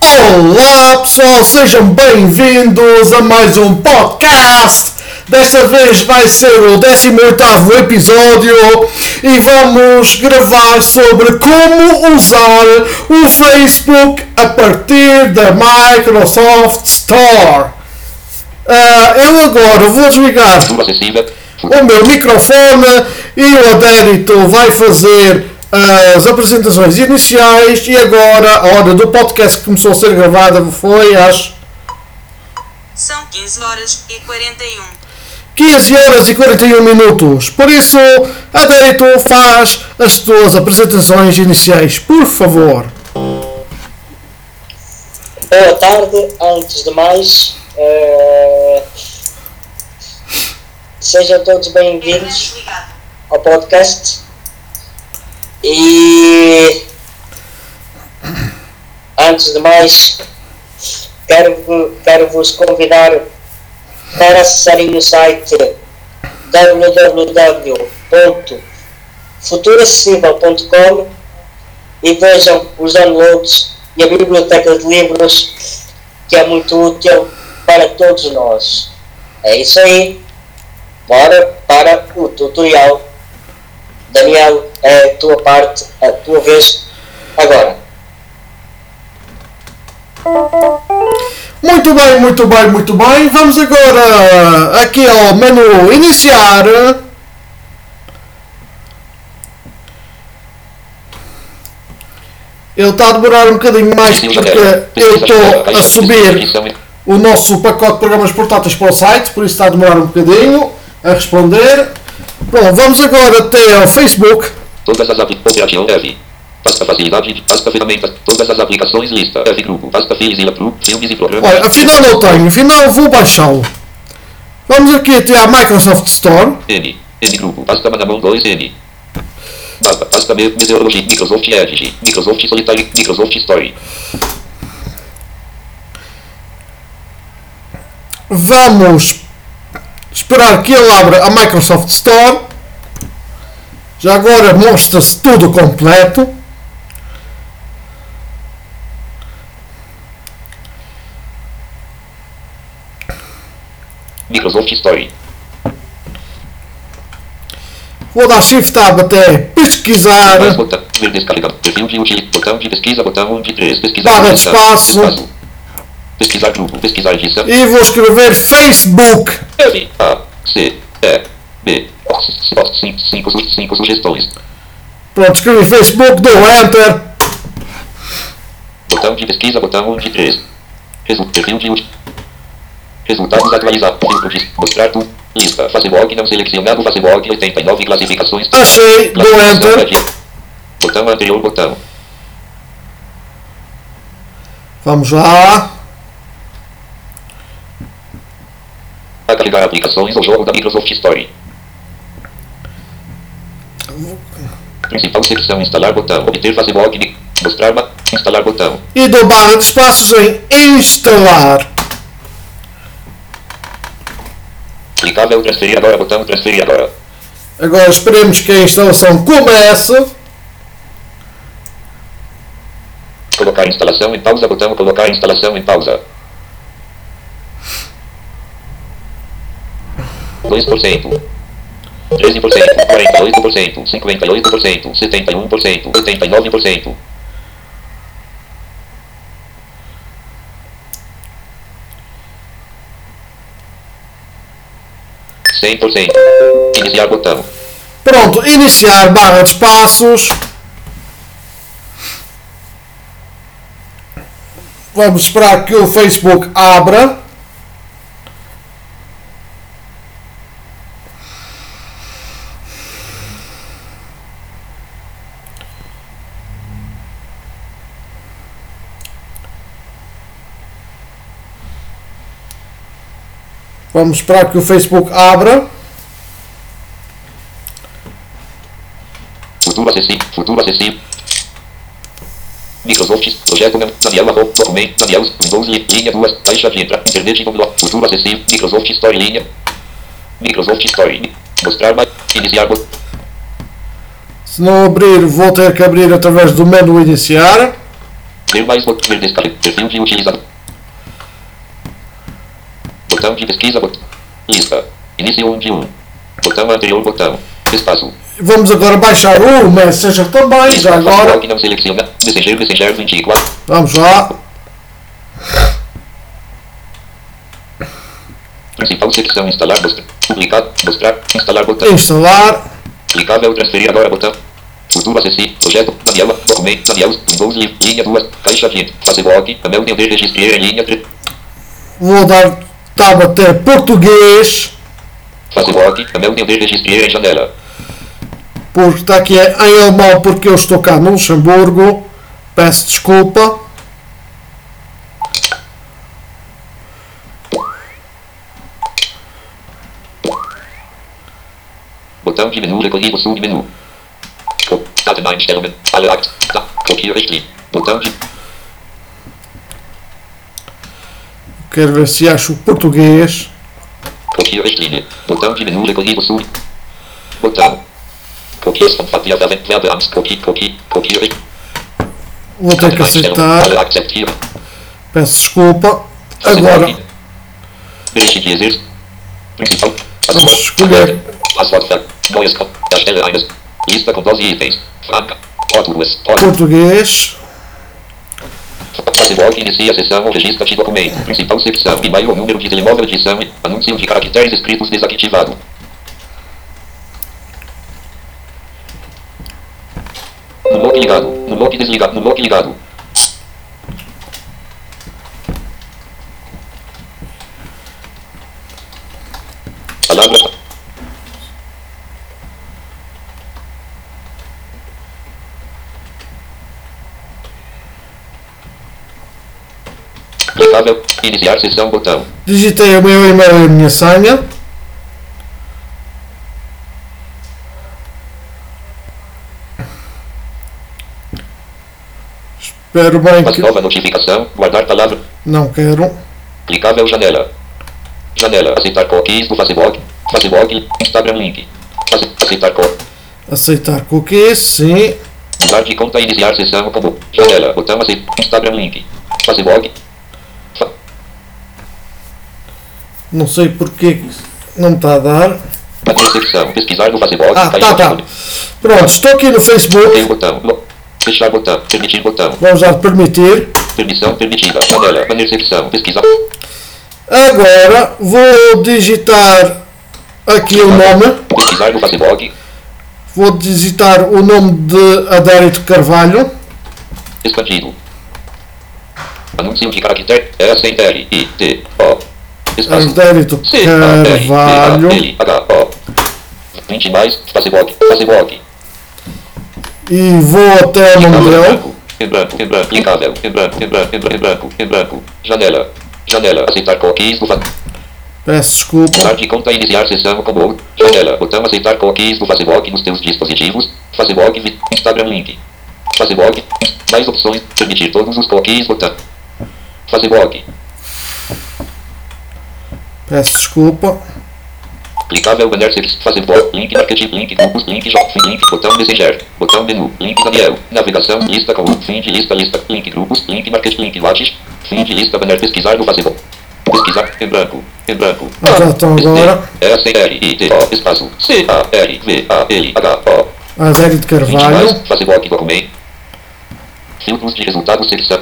Olá pessoal, sejam bem-vindos a mais um podcast. Desta vez vai ser o 18 episódio e vamos gravar sobre como usar o Facebook a partir da Microsoft Store. Ah, eu agora vou desligar o meu microfone e o Adérito vai fazer as apresentações iniciais e agora a hora do podcast que começou a ser gravada foi às São 15 horas e 41. 15 horas e 41 minutos. Por isso, Adérito faz as tuas apresentações iniciais, por favor. Boa tarde, antes de mais, eh, sejam todos bem-vindos ao podcast e antes de mais quero, quero vos convidar para acessarem o site www.futuracessível.com e vejam os downloads e a biblioteca de livros que é muito útil para todos nós. É isso aí. Bora para o tutorial. Daniel, é a tua parte, a tua vez agora. Muito bem, muito bem, muito bem. Vamos agora aqui ao menu iniciar. Ele está a demorar um bocadinho mais porque eu estou a subir o nosso pacote de programas portáteis para o site, por isso está a demorar um bocadinho a responder. Bom, vamos agora até ao Facebook. Todas as aplicações. Operação F. Pasta facilidade. de- Pasta ferramentas. Todas as aplicações. Lista. F grupo. Pasta filhos e Pro. Filmes e programas. Olha, afinal não tenho, afinal vou baixá-lo. Vamos aqui até à Microsoft Store. N. N grupo. Pasta Manamão 2 N. Pasta. Pasta me- Meteorologia. Microsoft Edge. Microsoft Solitaire. Microsoft Story. Vamos esperar que ele abra a Microsoft Store. Já agora mostra-se tudo completo. Microsoft Story. Vou dar Shift Tab até pesquisar. Botão. Ver descarregar. Perfil de utilidade. Botão de pesquisa. Botão de 3. Pesquisar. Barra de botão. espaço. Pesquisar grupo. Pesquisar edição. E vou escrever Facebook. F, A, C, E, B, cinco, cinco, su- cinco sugestões. Pronto, escrevi Facebook, dou Enter. Botão de pesquisa, botão de 3. Resu perfil de Resultados atualizados. Filtro de mostrar tudo. Lista. Facebook não selecionado. Facebook 89 classificações. Achei, dou Enter. Botão anterior, botão. Vamos lá. Carregar aplicações ou jogo da Microsoft Story. Principal secção. Instalar botão. Obter Facebook. mi- Mostrar. Instalar botão. E dou barra de espaços em instalar. Clicável. Transferir agora. Botão. Transferir agora. Agora esperemos que a instalação comece. Colocar instalação em pausa, botão colocar instalação em pausa. 2%. 13%, 48%, 58%, 71%, 89%. Cem por cento. Iniciar botão. Pronto, iniciar barra de espaços. Vamos esperar que o Facebook abra. Vamos esperar que o Facebook abra. Futuro acessível. Futuro acessível. Microsoft. Projeto. Daniel arroba. Documento. Daniel. Windows. li- Linha 2. Caixa de entrada. Internet no blog. Futuro acessível. Microsoft Story. Linha. Microsoft Story. Mostrar mais. Iniciar. Se não abrir, vou ter que abrir através do menu iniciar. Ver mais. Ver descarga. Perfil de utilizador. Botão de pesquisa. Botão. Lista. Início 1 de 1. Botão anterior. Botão. Espaço. Vamos agora baixar o Messenger também, já agora. Não seleciona. Messenger. Messenger 24. Vamos lá. Principal secção. Instalar. Mostrar. Publicar. Mostrar. Instalar botão. Instalar. Clicável. Transferir agora botão. Futuro acessível. Projeto. Daniela. Documento. Daniel. Windows. li- Linha 2. Caixa de. Facebook. Amel. Dever. Registrar em linha 3. Vou dar tab até português. Facebook. Amel. Dever. Registrar em janela. Porque está aqui em alemão porque eu estou cá no Luxemburgo. Peço desculpa. Botão de menu recolhido submenu. Dateneinstellungen. Alle Akt. Kopiere. Botão de. Quero ver se acho português. Kopiere Richtlinie. Botão de menu recolhido sub. Botão. Kopie. Kopie. Kopiere. Vou ter que aceitar. Peço desculpa. Agora vamos escolher. Passwort. Neues. Ko- Erstelle eines. Lista com 12 itens. Franca. Português. Facebook inicia a sessão ou registra de documento. Principal secção. E-mail ou número de telemóvel de exame. Anúncio de caracteres escritos desativado. No lock ligado. No lock desligado. No lock ligado. Palavra. Clicável. Iniciar sessão botão. Digitei o meu e-mail e a minha senha. Espero bem Uma que. nova notificação. Guardar palavra. Não quero. Clicável janela. Janela. Aceitar cookies do Facebook. Facebook. Instagram link. Ace- Aceitar co. Aceitar cookies, sim. Mudar de conta e iniciar sessão como. Janela. Botão aceitar. Instagram link. Facebook. Não sei porque que não está a dar. Secção. Pesquisar no Facebook. Ah, tá, tá. Pronto, estou aqui no Facebook. Tem o botão. Fechar botão. Permitir botão. Vamos dar permitir. Permissão permitida. Janela. Banner secção. Pesquisar. Agora vou digitar aqui o nome. Pesquisar no Facebook. Vou digitar o nome de Adérito Carvalho. Expandido. Anúncio de caractere. S L I T O. Espaço. Adérito C A R V A Carvalho. L H O. 20 mais. Facebook. Facebook. E vou até dele. branco. Em branco. Em branco. Clicável. Branco. Em branco. Em branco. Janela. Janela. Aceitar cookies Peço desculpa. De conta iniciar sessão como. Janela. Botão aceitar cookies do Facebook nos teus dispositivos. Facebook. Instagram link. Facebook. Mais opções. Permitir todos os cookies. Botão. Facebook. Peço desculpa. Clicável banner sex, Facebook, link marketing, link grupos, link shopping, link botão messenger, botão menu, link Daniel, navegação, lista com fim de lista, lista, link grupos, link marketing, link lattes, fim de lista banner pesquisar no Facebook. Pesquisar em branco, em branco. Ah, já estão agora. S R I T O espaço C A R V A L H O. 20 mais, Carvalho. Facebook documento. Filtros de resultados secção.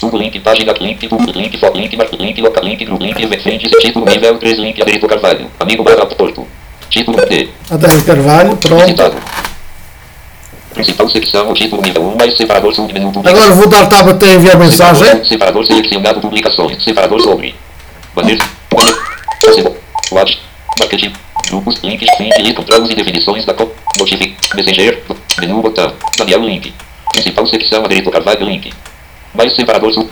Tudo link, página, link, tudo, link, foto, link, marco, link, local, link, grupo, link, event, título, nível 3, link, Adérito Carvalho. Amigo barra Porto. Título D. Adérito Carvalho. Pronto. Visitado. Principal secção, o título nível 1, mais separador submenu Agora publicações. vou dar tab até enviar mensagem. Separador, separador selecionado publicações. Separador sobre. Banner. Watch. Marketing. Grupos. Links. Fim. Controlos e definições da. Notific. Messenger. Menu botão. Daniel link. Principal secção. Adérito Carvalho link. Mais separador sub.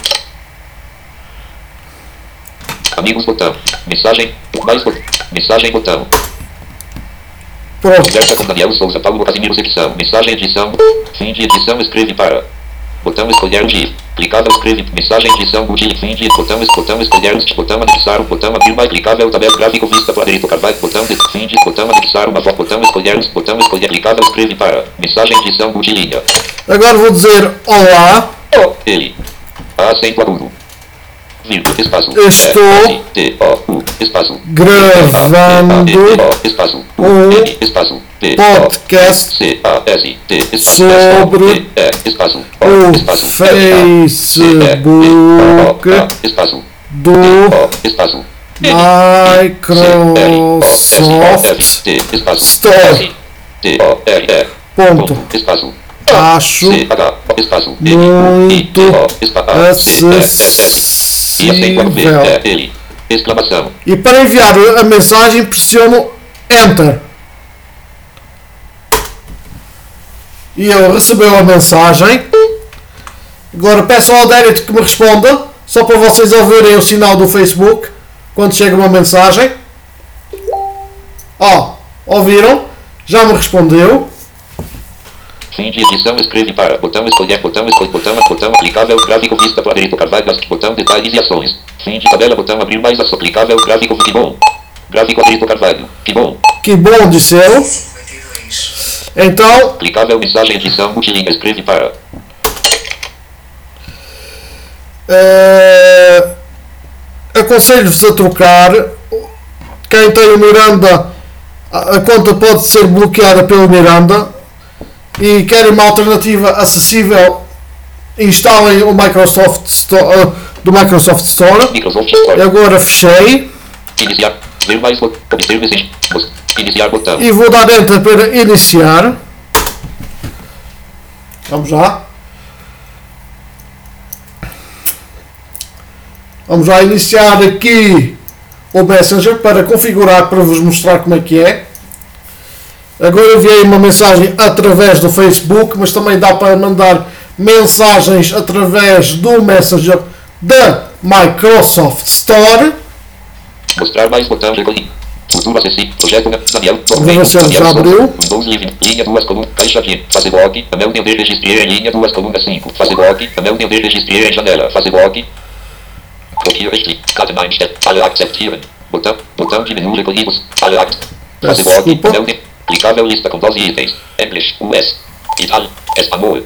Amigos botão. Mensagem. Mais botão. Mensagem botão. Pronto. Conversa com Daniel Souza, Paulo Casimiro, secção, mensagem, edição, fim de edição, escreve para. Botão escolher o GIF. Clicável, escreve, mensagem, edição, o GIF, fim de, botão, botão escolher, o botão anexar, o botão abrir mais, clicável, tabela gráfico, vista para direito, Carvalho, botão de, fim de, botão anexar, uma foto, botão escolher, o botão escolher, clicável, escreve para. Mensagem, edição, o de linha. Agora vou dizer olá. Oh, Ele. Acento agudo. Vírgula, espaço. Estou espaço. gravando espaço. um espaço. Podcast sobre o. Facebook do. Microsoft Store. Ponto. Acho muito acessível. E para enviar a mensagem pressiono Enter. E ele recebeu a mensagem. Agora peço ao Derek que me responda, só para vocês ouvirem o sinal do Facebook quando chega uma mensagem. Ó, ouviram? Já me respondeu. Fim de edição, escreve para. Botão escolher, botão escolher, botão, botão aplicável, gráfico vista para direito, carvalho, botão detalhes e ações. Fim de tabela, botão abrir mais aço aplicável, gráfico, que bom. Gráfico direito, carvalho, que bom. Que bom, disse eu. Então, Aplicável, mensagem, edição, multilinha, escreve para. Eh, aconselho-vos a trocar. Quem tem o Miranda, a conta pode ser bloqueada pelo Miranda. E querem uma alternativa acessível, instalem o Microsoft Store, eh, do Microsoft Store. Microsoft E Store. agora fechei Iniciar. Iniciar botão. e vou dar Enter para iniciar. Vamos lá. Vamos lá iniciar aqui o Messenger para configurar para vos mostrar como é que é. Agora enviei uma mensagem através do Facebook, mas também dá para mandar mensagens através do Messenger da Microsoft Store. Mostrar mais botão recolhi. Futuro acessível. Projeto? Daniel. já abriu. Windows. Linha duas colunas. Caixa de. Facebook. Anel de ver registrar em linha duas colunas 5. Facebook. Anel de ver registrar em janela. Facebook. Copia este. Categoria step. File acceptieren. Botão. Botão de. File act. Peço Facebook. desculpa. Anel de. Clicável lista com 12 itens. English. US. Ital. Espanhol.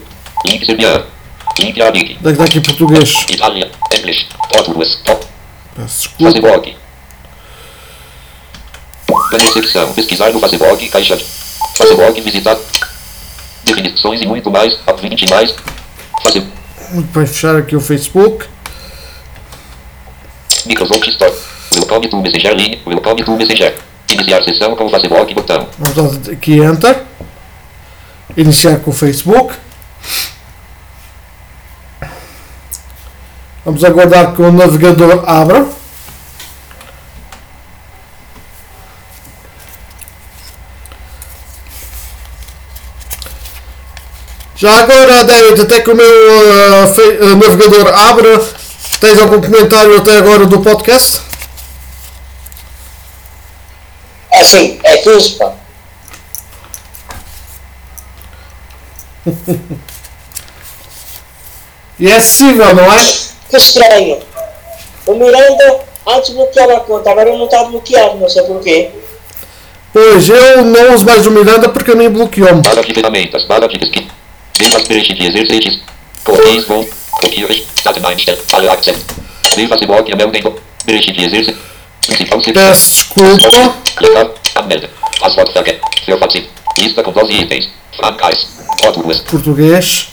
Link Serbian. Link Arabic. Daqui daqui português. Itália. English. Português. Top. Peço desculpa. Facebook. Menu secção. Pesquisar no Facebook. Caixa de. Facebook. Visitar. Definições e muito mais. A 20 mais. Fazer. Muito bem, fechar aqui o Facebook. Microsoft Store. Welcome to Messenger Line. Welcome to Messenger. Iniciar sessão com Facebook botão. Vamos dar aqui Enter. Iniciar com o Facebook. Vamos aguardar que o navegador abra. Já agora, David, até que o meu uh, navegador abra, tens algum comentário até agora do podcast? É assim, é pá. E é acessível, não é? Que estranho. O Miranda antes bloqueava a conta, agora não está bloqueado, não sei porquê. Pois, eu não uso mais o Miranda porque me bloqueou-me. Barra de ferramentas. Barra de pesquisa. Viva de exercícios. Cookies bom. Cookies. Datenbank. File accept. Viva Facebook. Anel de. Spirit de exercício. Peço desculpa. Clicar. Amelda. Password Tracker. Seu participo. Lista com 12 itens. Francais. Rótulos. Português.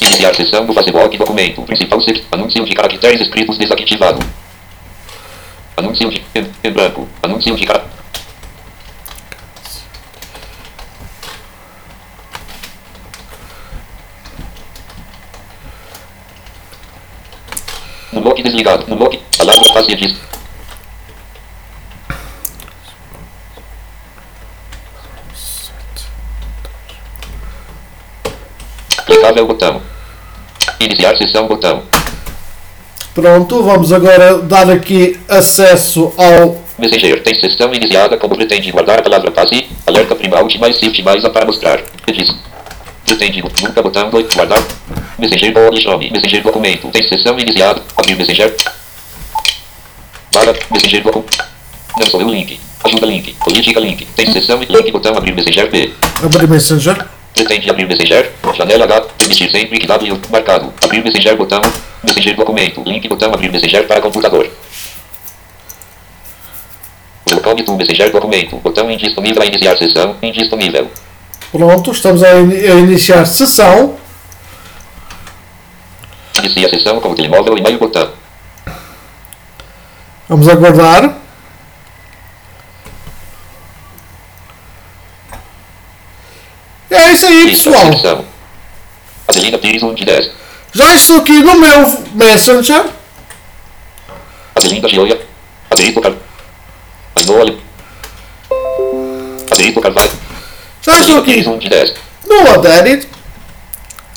Iniciar sessão do Facebook documento. Principal secção. Anúncio de caracteres escritos desativado. Anúncio de. Em, em branco. Anúncio de cara. No lock desligado. No lock. Alarme fase diz. Clicável botão. Iniciar sessão botão. Pronto, vamos agora dar aqui acesso ao. Messenger tem sessão iniciada como pretende guardar a palavra passe. Alerta prima alt mais shift mais A para mostrar. Pretende nunca botão do guardar. Messenger body nome. Messenger documento. Tem sessão iniciada. Abrir Messenger. Para Messenger documento. Não sou eu link. Ajuda link. Política link. Tem sessão e link botão abrir Messenger B. Abrir Messenger. Pretende abrir Messenger? Janela H. Permitir sempre que W marcado. Abrir Messenger botão. Messenger documento. Link botão abrir Messenger para computador. Welcome to Messenger documento. Botão indisponível a iniciar sessão. Indisponível. Pronto, estamos a, in- a iniciar sessão. Inicia a sessão com o telemóvel e meio botão. Vamos aguardar. É isso aí, pessoal. Adelina Pires 1 de 10. Já estou aqui no meu Messenger. Adelinda Gioia. Adelito Car... Ainhoa. Adelito Carvalho. Já estou aqui 1 de 10. no Adedit.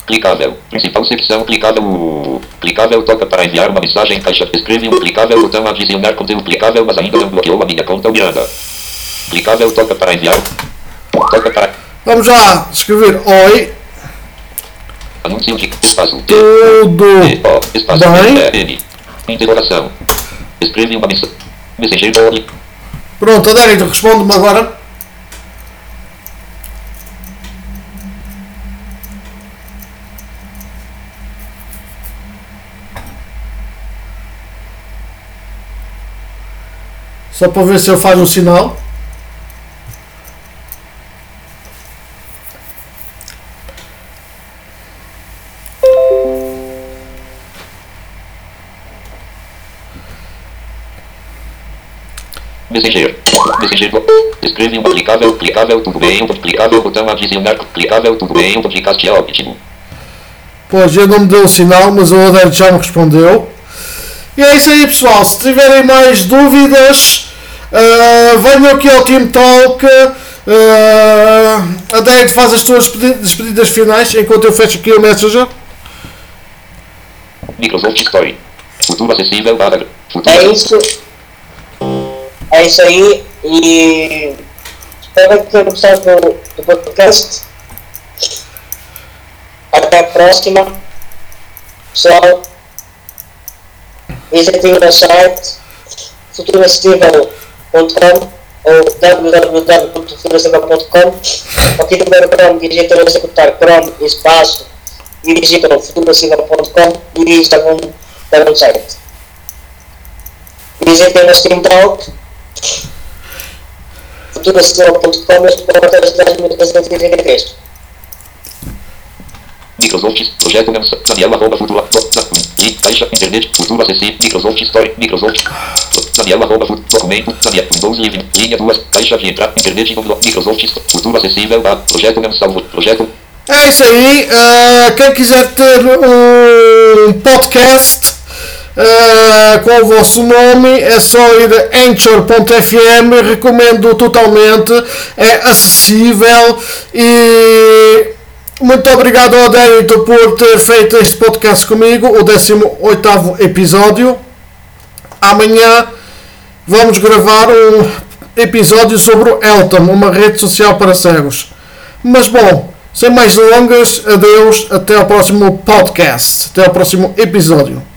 Clicável. Principal secção clicável. Clicável toca para enviar uma mensagem caixa. Escreve um clicável botão adicionar conteúdo clicável, mas ainda não bloqueou a minha conta Miranda. Clicável toca para enviar. Toca para Vamos já escrever Oi, anúncio de espaço. Tudo T. O. Espaço. bem? E. Interrogação. Escreve uma mensagem. Messenger. Pronto, Adedit, responde-me agora. Só para ver se ele faz o sinal. Escreve clicável. Clicável. Tudo bem. Um clicável. Botão adicionar. Clicável. Tudo bem. Um podcast é ótimo. Pois, eu não me deu o sinal, mas o Adélio já me respondeu. E é isso aí, pessoal. Se tiverem mais dúvidas, ah, venham aqui ao Team Talk. Uh, Adélio, faz as tuas despedi- despedidas finais enquanto eu fecho aqui o Messenger. Microsoft Story. Futuro acessível para. Futuro É isso. É isso aí. E espero que tenham gostado do, do podcast. Até a próxima. Pessoal, visitem o nosso site futuracessível.com ou www.futuracessível.com Aqui no meu Chrome digitam executar Chrome espaço e digitam futuracessível.com e vão para o site. Visitem o nosso Team Talk futuracessível.com e as portas das 1333. Microsoft, projeto mensal, Daniel, arroba, futuro, e, caixa, internet, futuro, acessível, Microsoft Story, Microsoft, Daniel, arroba, futuro, documento, Daniel, Windows Livre, linha 2, caixa de entrada, internet, Microsoft, futuro, acessível, a, projeto mensal, projeto, É isso aí. ah, quem quiser ter um podcast ah, com o vosso nome, é só ir a anchor.fm. Recomendo totalmente. É acessível e. Muito obrigado ao Dérito por ter feito este podcast comigo, o 18 episódio. Amanhã vamos gravar um episódio sobre o Elton, uma rede social para cegos. Mas bom, sem mais delongas, adeus, até ao próximo podcast, até ao próximo episódio.